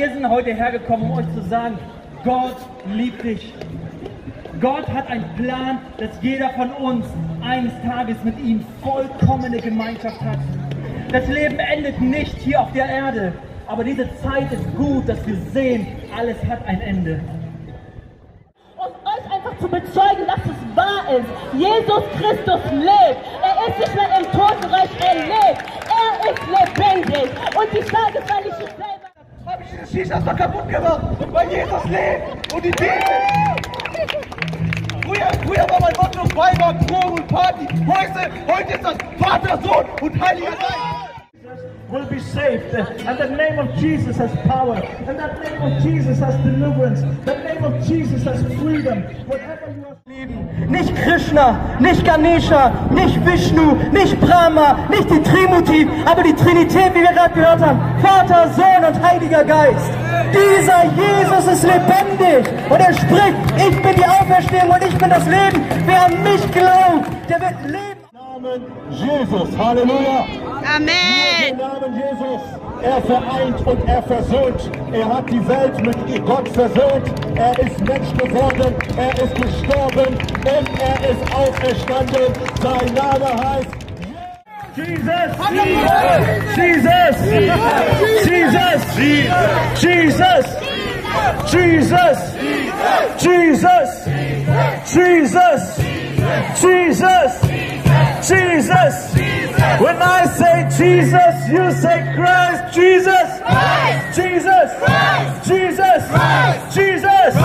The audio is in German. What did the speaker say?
Wir sind heute hergekommen, um euch zu sagen, Gott liebt dich. Gott hat einen Plan, dass jeder von uns eines Tages mit ihm vollkommene Gemeinschaft hat. Das Leben endet nicht hier auf der Erde, aber diese Zeit ist gut, dass wir sehen, alles hat ein Ende. Um euch einfach zu bezeugen, dass es wahr ist. Jesus Christus lebt. Er ist nicht mehr im Totenreich, er lebt. Er ist lebendig. Und die Frage ist, weil Jesus lebt und die Bibel. Früher, früher war will be saved. And the name of Jesus has power. And that name of Jesus has deliverance. The name of Jesus has freedom. Whatever you are Nicht Krishna, nicht Ganesha, nicht Vishnu, nicht Brahma, nicht die Trimuti, aber die Trinität, wie wir gerade gehört haben. Vater, Sohn und Heiliger Geist. Dieser Jesus ist lebendig und er spricht, ich bin die Auferstehung und ich bin das Leben. Wer an mich glaubt, der wird leben. Namen Jesus. Halleluja. Amen. Jesus. Er vereint und er versöhnt. Er hat die Welt mit Gott versöhnt. Er ist Mensch geworden. Er ist gestorben und er ist auferstanden. Sein Name heißt Jesus. Jesus. Jesus. Jesus. Jesus. Jesus. Jesus. Jesus. Jesus. When I say Jesus, you say Christ. Jesus. Jesus. Jesus. Jesus.